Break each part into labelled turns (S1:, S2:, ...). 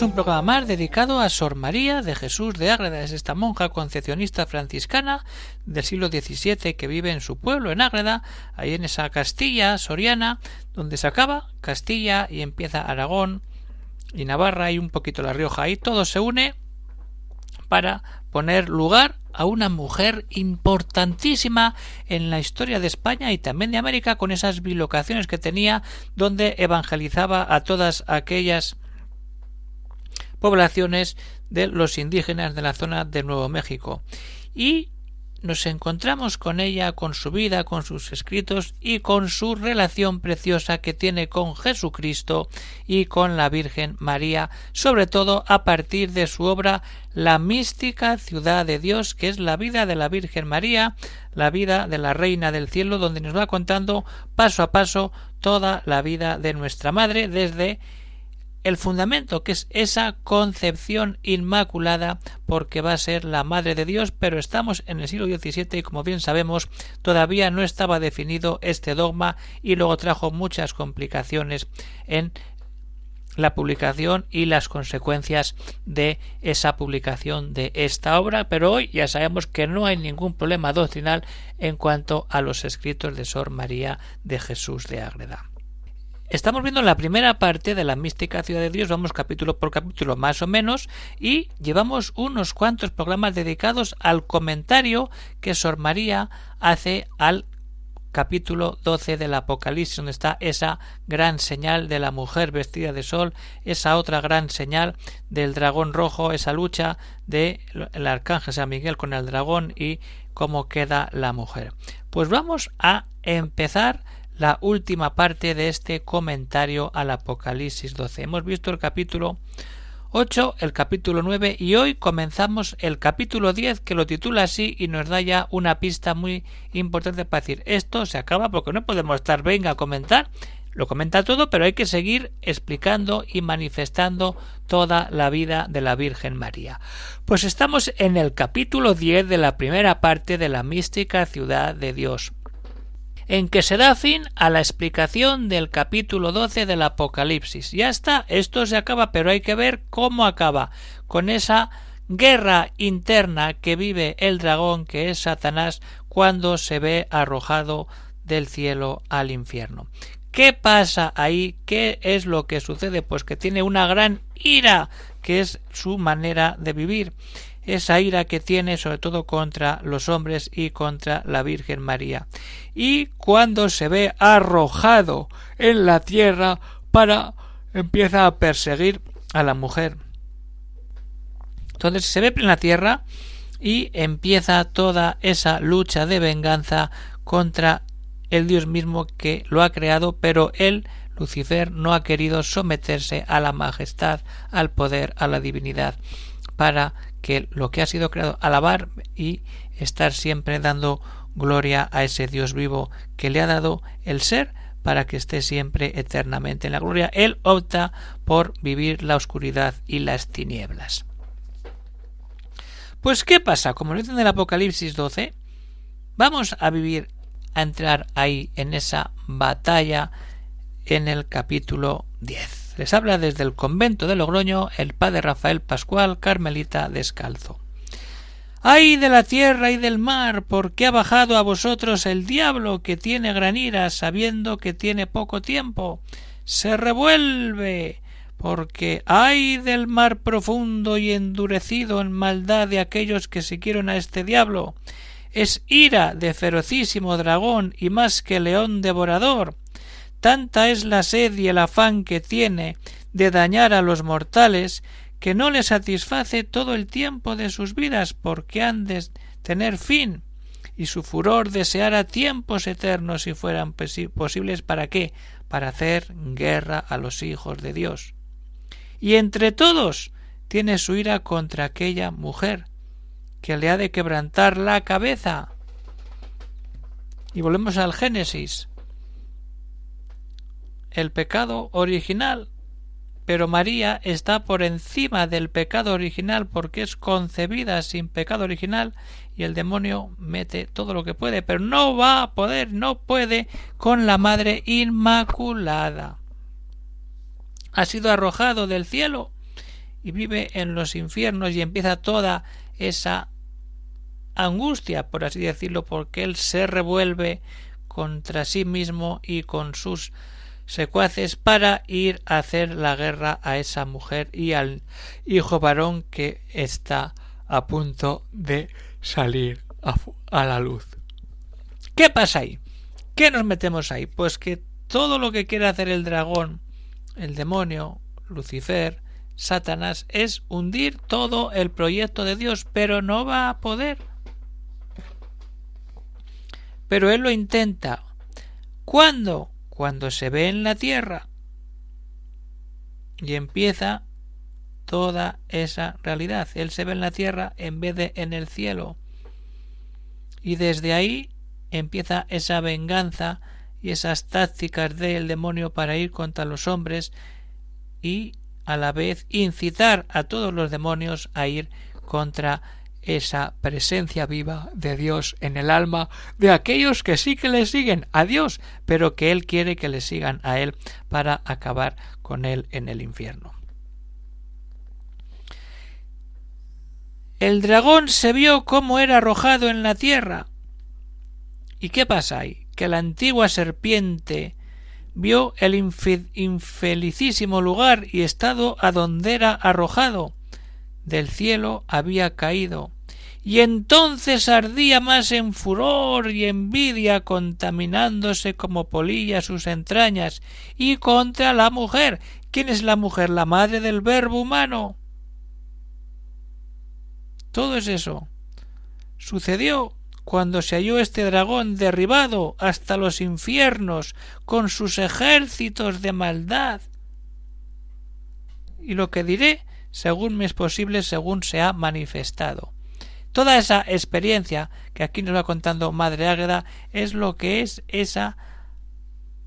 S1: Un programa más dedicado a Sor María de Jesús de Ágreda. Es esta monja concepcionista franciscana del siglo XVII que vive en su pueblo, en Ágreda, ahí en esa Castilla soriana, donde se acaba Castilla y empieza Aragón y Navarra y un poquito La Rioja. Ahí todo se une para poner lugar a una mujer importantísima en la historia de España y también de América con esas bilocaciones que tenía donde evangelizaba a todas aquellas poblaciones de los indígenas de la zona de Nuevo México. Y nos encontramos con ella, con su vida, con sus escritos y con su relación preciosa que tiene con Jesucristo y con la Virgen María, sobre todo a partir de su obra La mística ciudad de Dios, que es la vida de la Virgen María, la vida de la Reina del Cielo, donde nos va contando paso a paso toda la vida de nuestra Madre desde el fundamento, que es esa concepción inmaculada, porque va a ser la Madre de Dios, pero estamos en el siglo XVII y como bien sabemos todavía no estaba definido este dogma y luego trajo muchas complicaciones en la publicación y las consecuencias de esa publicación de esta obra, pero hoy ya sabemos que no hay ningún problema doctrinal en cuanto a los escritos de Sor María de Jesús de Ágreda. Estamos viendo la primera parte de la mística ciudad de Dios, vamos capítulo por capítulo más o menos, y llevamos unos cuantos programas dedicados al comentario que Sor María hace al capítulo 12 del Apocalipsis, donde está esa gran señal de la mujer vestida de sol, esa otra gran señal del dragón rojo, esa lucha del el arcángel San Miguel con el dragón y cómo queda la mujer. Pues vamos a empezar la última parte de este comentario al Apocalipsis 12. Hemos visto el capítulo 8, el capítulo 9 y hoy comenzamos el capítulo 10 que lo titula así y nos da ya una pista muy importante para decir esto se acaba porque no podemos estar venga a comentar lo comenta todo, pero hay que seguir explicando y manifestando toda la vida de la Virgen María. Pues estamos en el capítulo 10 de la primera parte de la mística ciudad de Dios en que se da fin a la explicación del capítulo 12 del Apocalipsis. Ya está, esto se acaba, pero hay que ver cómo acaba con esa guerra interna que vive el dragón, que es Satanás, cuando se ve arrojado del cielo al infierno. ¿Qué pasa ahí? ¿Qué es lo que sucede? Pues que tiene una gran ira, que es su manera de vivir esa ira que tiene sobre todo contra los hombres y contra la Virgen María. Y cuando se ve arrojado en la tierra para empieza a perseguir a la mujer. Entonces se ve en la tierra y empieza toda esa lucha de venganza contra el Dios mismo que lo ha creado, pero él, Lucifer, no ha querido someterse a la majestad, al poder, a la divinidad, para que lo que ha sido creado, alabar y estar siempre dando gloria a ese Dios vivo que le ha dado el ser para que esté siempre eternamente en la gloria. Él opta por vivir la oscuridad y las tinieblas. Pues ¿qué pasa? Como lo dice en el Apocalipsis 12, vamos a vivir, a entrar ahí en esa batalla en el capítulo 10. Les habla desde el convento de Logroño el padre Rafael Pascual, carmelita descalzo. ¡Ay de la tierra y del mar! ¿Por qué ha bajado a vosotros el diablo que tiene gran ira, sabiendo que tiene poco tiempo? Se revuelve porque ay del mar profundo y endurecido en maldad de aquellos que siguieron a este diablo. Es ira de ferocísimo dragón y más que león devorador. Tanta es la sed y el afán que tiene de dañar a los mortales que no le satisface todo el tiempo de sus vidas porque han de tener fin y su furor deseara tiempos eternos si fueran posibles para qué para hacer guerra a los hijos de Dios y entre todos tiene su ira contra aquella mujer que le ha de quebrantar la cabeza. Y volvemos al Génesis. El pecado original. Pero María está por encima del pecado original porque es concebida sin pecado original y el demonio mete todo lo que puede, pero no va a poder, no puede con la Madre Inmaculada. Ha sido arrojado del cielo y vive en los infiernos y empieza toda esa angustia, por así decirlo, porque él se revuelve contra sí mismo y con sus secuaces para ir a hacer la guerra a esa mujer y al hijo varón que está a punto de salir a, la luz. ¿Qué pasa ahí? ¿Qué nos metemos ahí? Pues que todo lo que quiere hacer el dragón, el demonio, Lucifer, Satanás es hundir todo el proyecto de Dios, pero no va a poder. Pero él lo intenta. ¿Cuándo? Cuando se ve en la tierra. Y empieza toda esa realidad. Él se ve en la tierra en vez de en el cielo. Y desde ahí empieza esa venganza y esas tácticas del demonio para ir contra los hombres y a la vez incitar a todos los demonios a ir contra esa presencia viva de Dios en el alma de aquellos que sí que le siguen a Dios, pero que Él quiere que le sigan a Él para acabar con Él en el infierno. El dragón se vio cómo era arrojado en la tierra. ¿Y qué pasa ahí? Que la antigua serpiente vio el infelicísimo lugar y estado a donde era arrojado. Del cielo había caído. Y entonces ardía más en furor y envidia, contaminándose como polilla sus entrañas, y contra la mujer. ¿Quién es la mujer? La madre del verbo humano. Todo es eso. Sucedió cuando se halló este dragón derribado hasta los infiernos con sus ejércitos de maldad. Y lo que diré, según me es posible, según se ha manifestado. Toda esa experiencia que aquí nos va contando Madre Águeda es lo que es esa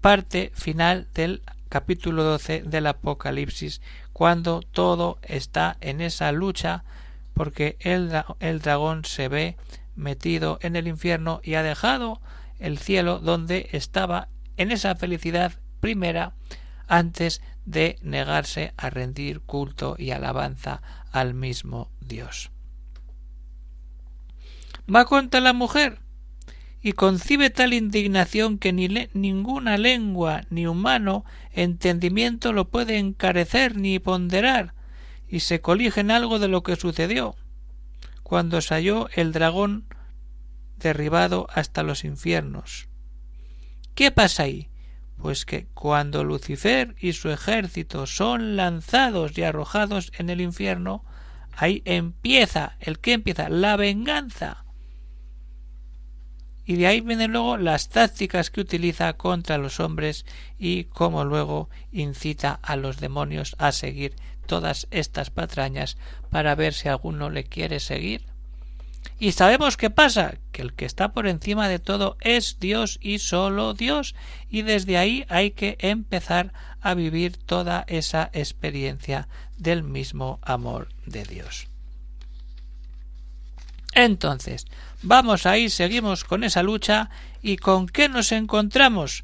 S1: parte final del capítulo 12 del Apocalipsis, cuando todo está en esa lucha porque el, el dragón se ve metido en el infierno y ha dejado el cielo donde estaba en esa felicidad primera antes de negarse a rendir culto y alabanza al mismo Dios. Va contra la mujer y concibe tal indignación que ni ninguna lengua ni humano entendimiento lo puede encarecer ni ponderar, y se colige en algo de lo que sucedió cuando se halló el dragón derribado hasta los infiernos. ¿Qué pasa ahí? Pues que cuando Lucifer y su ejército son lanzados y arrojados en el infierno, ahí empieza, ¿el qué empieza? La venganza. Y de ahí vienen luego las tácticas que utiliza contra los hombres y cómo luego incita a los demonios a seguir todas estas patrañas para ver si alguno le quiere seguir. Y sabemos qué pasa, que el que está por encima de todo es Dios y solo Dios, y desde ahí hay que empezar a vivir toda esa experiencia del mismo amor de Dios. Entonces, vamos ahí, seguimos con esa lucha, y con qué nos encontramos?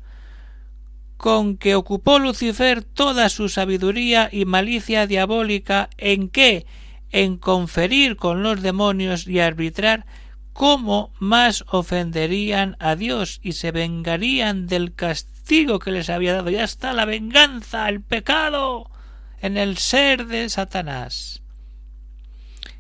S1: con que ocupó Lucifer toda su sabiduría y malicia diabólica en qué? En conferir con los demonios y arbitrar cómo más ofenderían a Dios y se vengarían del castigo que les había dado. Ya está la venganza, el pecado en el ser de Satanás.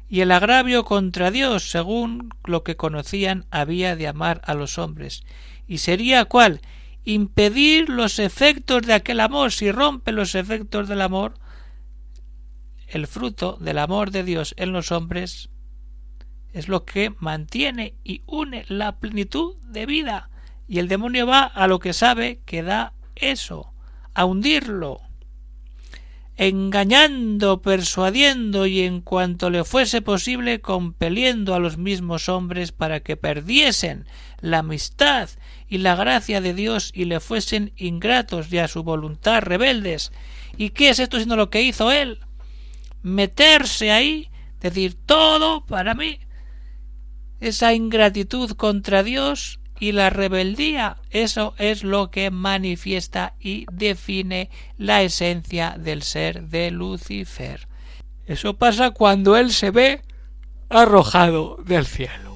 S1: Y el agravio contra Dios, según lo que conocían, había de amar a los hombres. ¿Y sería cuál? impedir los efectos de aquel amor. Si rompe los efectos del amor, el fruto del amor de Dios en los hombres es lo que mantiene y une la plenitud de vida. Y el demonio va a lo que sabe que da eso, a hundirlo. engañando, persuadiendo y en cuanto le fuese posible compeliendo a los mismos hombres para que perdiesen la amistad y la gracia de Dios y le fuesen ingratos y a su voluntad rebeldes. ¿Y qué es esto sino lo que hizo él? Meterse ahí, decir todo para mí. Esa ingratitud contra Dios y la rebeldía, eso es lo que manifiesta y define la esencia del ser de Lucifer. Eso pasa cuando él se ve arrojado del cielo.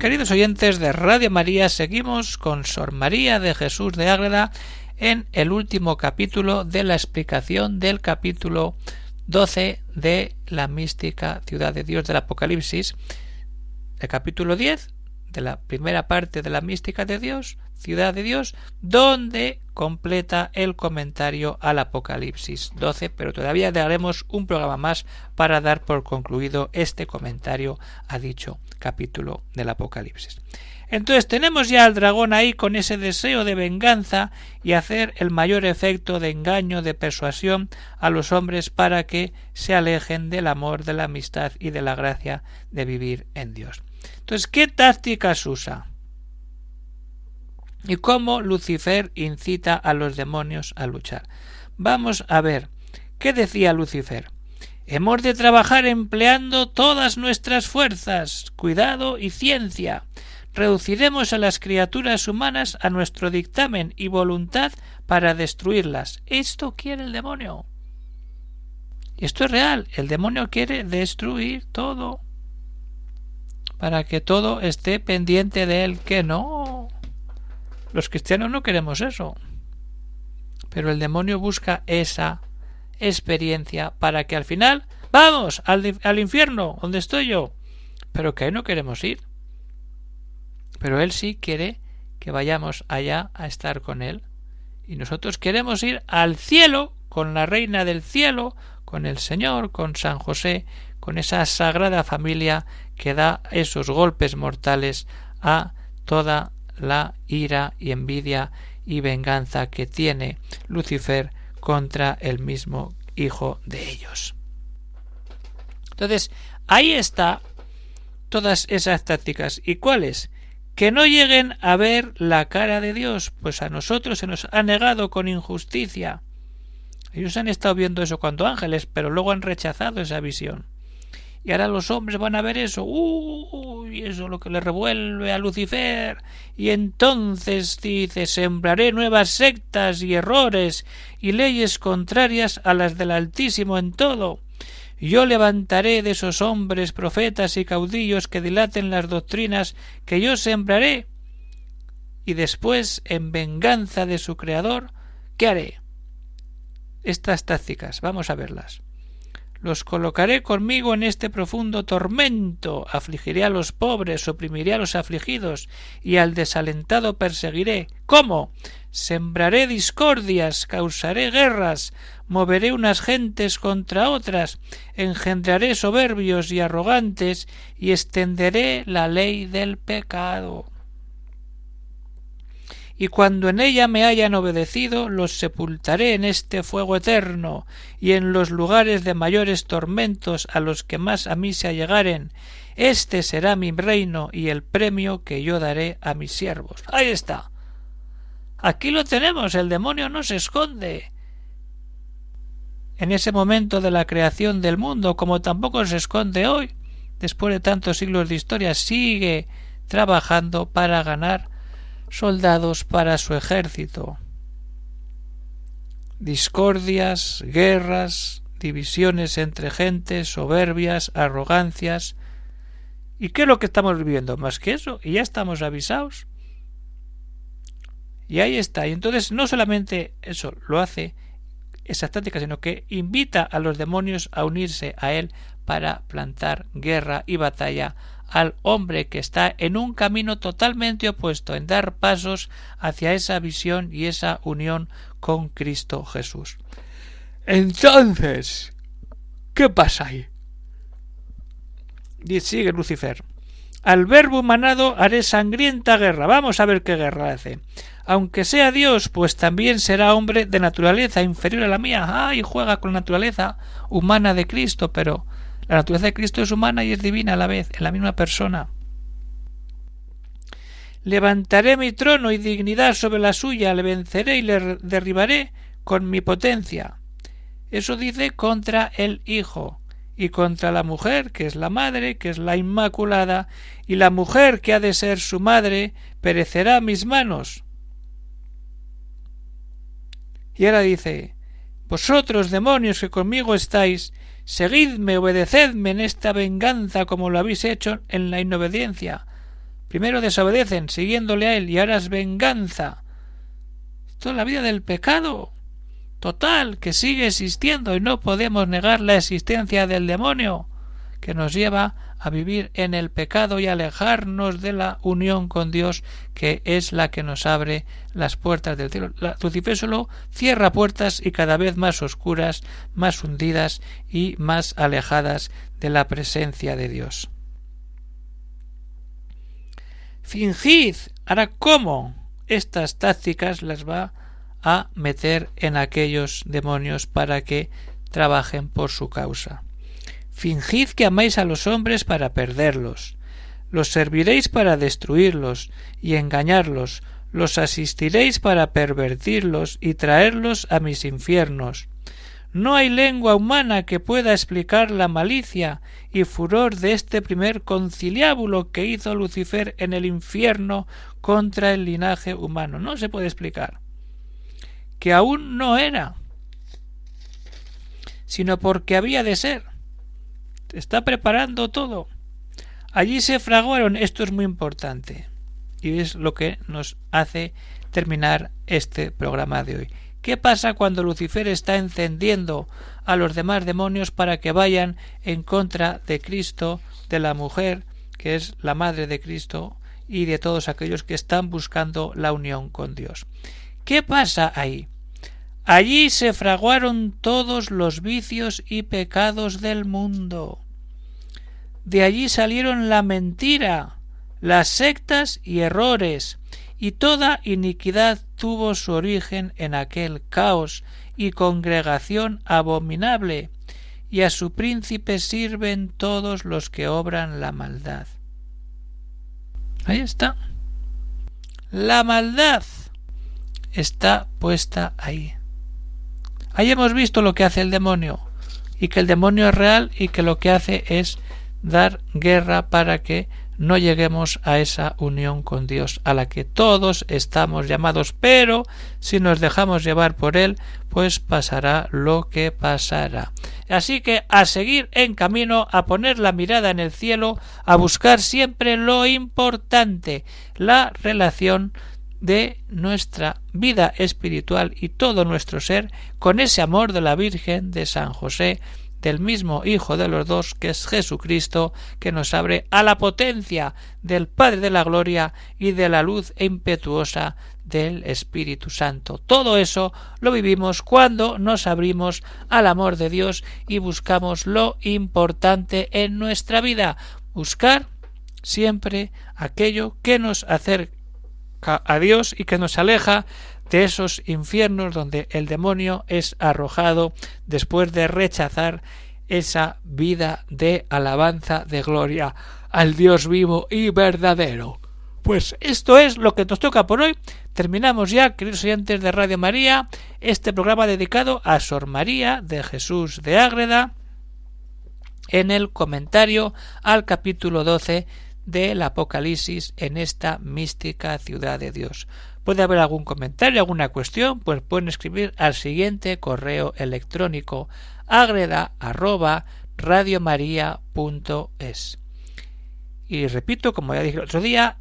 S1: Queridos oyentes de Radio María, seguimos con Sor María de Jesús de Ágreda en el último capítulo de la explicación del capítulo 12 de la mística ciudad de Dios del Apocalipsis, el capítulo 10 de la primera parte de la mística de Dios, ciudad de Dios, donde completa el comentario al Apocalipsis 12, pero todavía daremos un programa más para dar por concluido este comentario a dicho capítulo del Apocalipsis. Entonces tenemos ya al dragón ahí con ese deseo de venganza y hacer el mayor efecto de engaño, de persuasión a los hombres para que se alejen del amor, de la amistad y de la gracia de vivir en Dios. Entonces, ¿qué tácticas usa? ¿Y cómo Lucifer incita a los demonios a luchar? Vamos a ver, ¿qué decía Lucifer? Hemos de trabajar empleando todas nuestras fuerzas, cuidado y ciencia. Reduciremos a las criaturas humanas a nuestro dictamen y voluntad para destruirlas. Esto quiere el demonio. Esto es real. El demonio quiere destruir todo para que todo esté pendiente de él, que no. Los cristianos no queremos eso. Pero el demonio busca esa experiencia para que al final vamos al, al infierno donde estoy yo. Pero que no queremos ir. Pero él sí quiere que vayamos allá a estar con él. Y nosotros queremos ir al cielo con la reina del cielo, con el Señor, con San José, con esa sagrada familia que da esos golpes mortales a toda la ira y envidia y venganza que tiene Lucifer contra el mismo hijo de ellos. Entonces, ahí está todas esas tácticas. ¿Y cuáles? Que no lleguen a ver la cara de Dios, pues a nosotros se nos ha negado con injusticia. Ellos han estado viendo eso cuando ángeles, pero luego han rechazado esa visión. Y ahora los hombres van a ver eso. Uy, eso es lo que le revuelve a Lucifer. Y entonces dice sembraré nuevas sectas y errores y leyes contrarias a las del Altísimo en todo. Yo levantaré de esos hombres profetas y caudillos que dilaten las doctrinas que yo sembraré. Y después, en venganza de su Creador, ¿qué haré? Estas tácticas, vamos a verlas. Los colocaré conmigo en este profundo tormento, afligiré a los pobres, oprimiré a los afligidos, y al desalentado perseguiré. ¿Cómo? Sembraré discordias, causaré guerras, moveré unas gentes contra otras, engendraré soberbios y arrogantes, y extenderé la ley del pecado y cuando en ella me hayan obedecido, los sepultaré en este fuego eterno, y en los lugares de mayores tormentos a los que más a mí se allegaren. Este será mi reino y el premio que yo daré a mis siervos. Ahí está. Aquí lo tenemos, el demonio no se esconde. En ese momento de la creación del mundo, como tampoco se esconde hoy, después de tantos siglos de historia, sigue trabajando para ganar soldados para su ejército. Discordias, guerras, divisiones entre gentes, soberbias, arrogancias. ¿Y qué es lo que estamos viviendo? Más que eso, y ya estamos avisados. Y ahí está. Y entonces no solamente eso lo hace esa táctica, sino que invita a los demonios a unirse a él para plantar guerra y batalla al hombre que está en un camino totalmente opuesto, en dar pasos hacia esa visión y esa unión con Cristo Jesús. Entonces, ¿qué pasa ahí? Y sigue Lucifer. Al verbo humanado haré sangrienta guerra. Vamos a ver qué guerra hace. Aunque sea Dios, pues también será hombre de naturaleza inferior a la mía. Ay, juega con la naturaleza humana de Cristo, pero la naturaleza de Cristo es humana y es divina a la vez, en la misma persona. Levantaré mi trono y dignidad sobre la suya, le venceré y le derribaré con mi potencia. Eso dice contra el Hijo y contra la mujer, que es la madre, que es la Inmaculada, y la mujer que ha de ser su madre, perecerá a mis manos. Y ahora dice Vosotros, demonios que conmigo estáis, seguidme, obedecedme en esta venganza como lo habéis hecho en la inobediencia. Primero desobedecen, siguiéndole a él, y ahora es venganza. Esto es la vida del pecado total que sigue existiendo y no podemos negar la existencia del demonio que nos lleva a vivir en el pecado y alejarnos de la unión con Dios que es la que nos abre las puertas del cielo. Lucifer solo cierra puertas y cada vez más oscuras, más hundidas y más alejadas de la presencia de Dios. Fingid. Ahora, ¿cómo? Estas tácticas las va a meter en aquellos demonios para que trabajen por su causa. Fingid que amáis a los hombres para perderlos. Los serviréis para destruirlos y engañarlos. Los asistiréis para pervertirlos y traerlos a mis infiernos. No hay lengua humana que pueda explicar la malicia y furor de este primer conciliábulo que hizo Lucifer en el infierno contra el linaje humano. No se puede explicar que aún no era, sino porque había de ser. Está preparando todo. Allí se fraguaron, esto es muy importante, y es lo que nos hace terminar este programa de hoy. ¿Qué pasa cuando Lucifer está encendiendo a los demás demonios para que vayan en contra de Cristo, de la mujer, que es la madre de Cristo, y de todos aquellos que están buscando la unión con Dios? ¿Qué pasa ahí? Allí se fraguaron todos los vicios y pecados del mundo. De allí salieron la mentira, las sectas y errores, y toda iniquidad tuvo su origen en aquel caos y congregación abominable, y a su príncipe sirven todos los que obran la maldad. Ahí está. La maldad está puesta ahí. Ahí hemos visto lo que hace el demonio y que el demonio es real y que lo que hace es dar guerra para que no lleguemos a esa unión con Dios a la que todos estamos llamados, pero si nos dejamos llevar por él, pues pasará lo que pasará. Así que a seguir en camino, a poner la mirada en el cielo, a buscar siempre lo importante, la relación de nuestra vida espiritual y todo nuestro ser con ese amor de la Virgen de San José, del mismo Hijo de los dos, que es Jesucristo, que nos abre a la potencia del Padre de la Gloria y de la luz impetuosa del Espíritu Santo. Todo eso lo vivimos cuando nos abrimos al amor de Dios y buscamos lo importante en nuestra vida, buscar siempre aquello que nos acerca a Dios y que nos aleja de esos infiernos donde el demonio es arrojado después de rechazar esa vida de alabanza de gloria al Dios vivo y verdadero. Pues esto es lo que nos toca por hoy. Terminamos ya, queridos oyentes de Radio María, este programa dedicado a Sor María de Jesús de Ágreda en el comentario al capítulo 12 del Apocalipsis en esta mística ciudad de Dios. Puede haber algún comentario, alguna cuestión, pues pueden escribir al siguiente correo electrónico agreda. Y repito, como ya dije el otro día,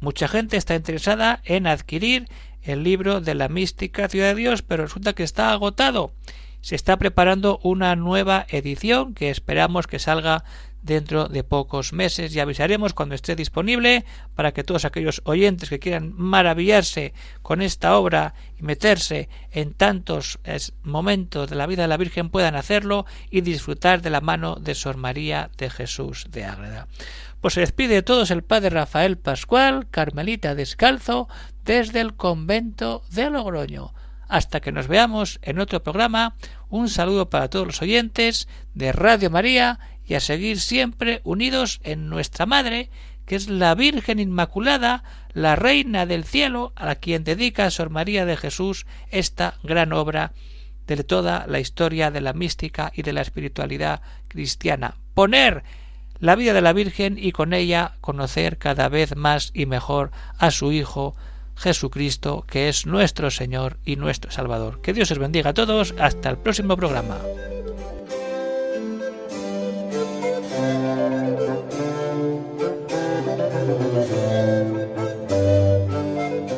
S1: mucha gente está interesada en adquirir el libro de la mística ciudad de Dios, pero resulta que está agotado. Se está preparando una nueva edición que esperamos que salga dentro de pocos meses y avisaremos cuando esté disponible para que todos aquellos oyentes que quieran maravillarse con esta obra y meterse en tantos momentos de la vida de la Virgen puedan hacerlo y disfrutar de la mano de Sor María de Jesús de Ágreda. Pues se despide de todos el padre Rafael Pascual, Carmelita Descalzo, desde el convento de Logroño. Hasta que nos veamos en otro programa, un saludo para todos los oyentes de Radio María y a seguir siempre unidos en nuestra Madre, que es la Virgen Inmaculada, la Reina del Cielo, a quien dedica a Sor María de Jesús esta gran obra de toda la historia de la mística y de la espiritualidad cristiana. Poner la vida de la Virgen y con ella conocer cada vez más y mejor a su Hijo Jesucristo, que es nuestro Señor y nuestro Salvador. Que Dios os bendiga a todos. Hasta el próximo programa.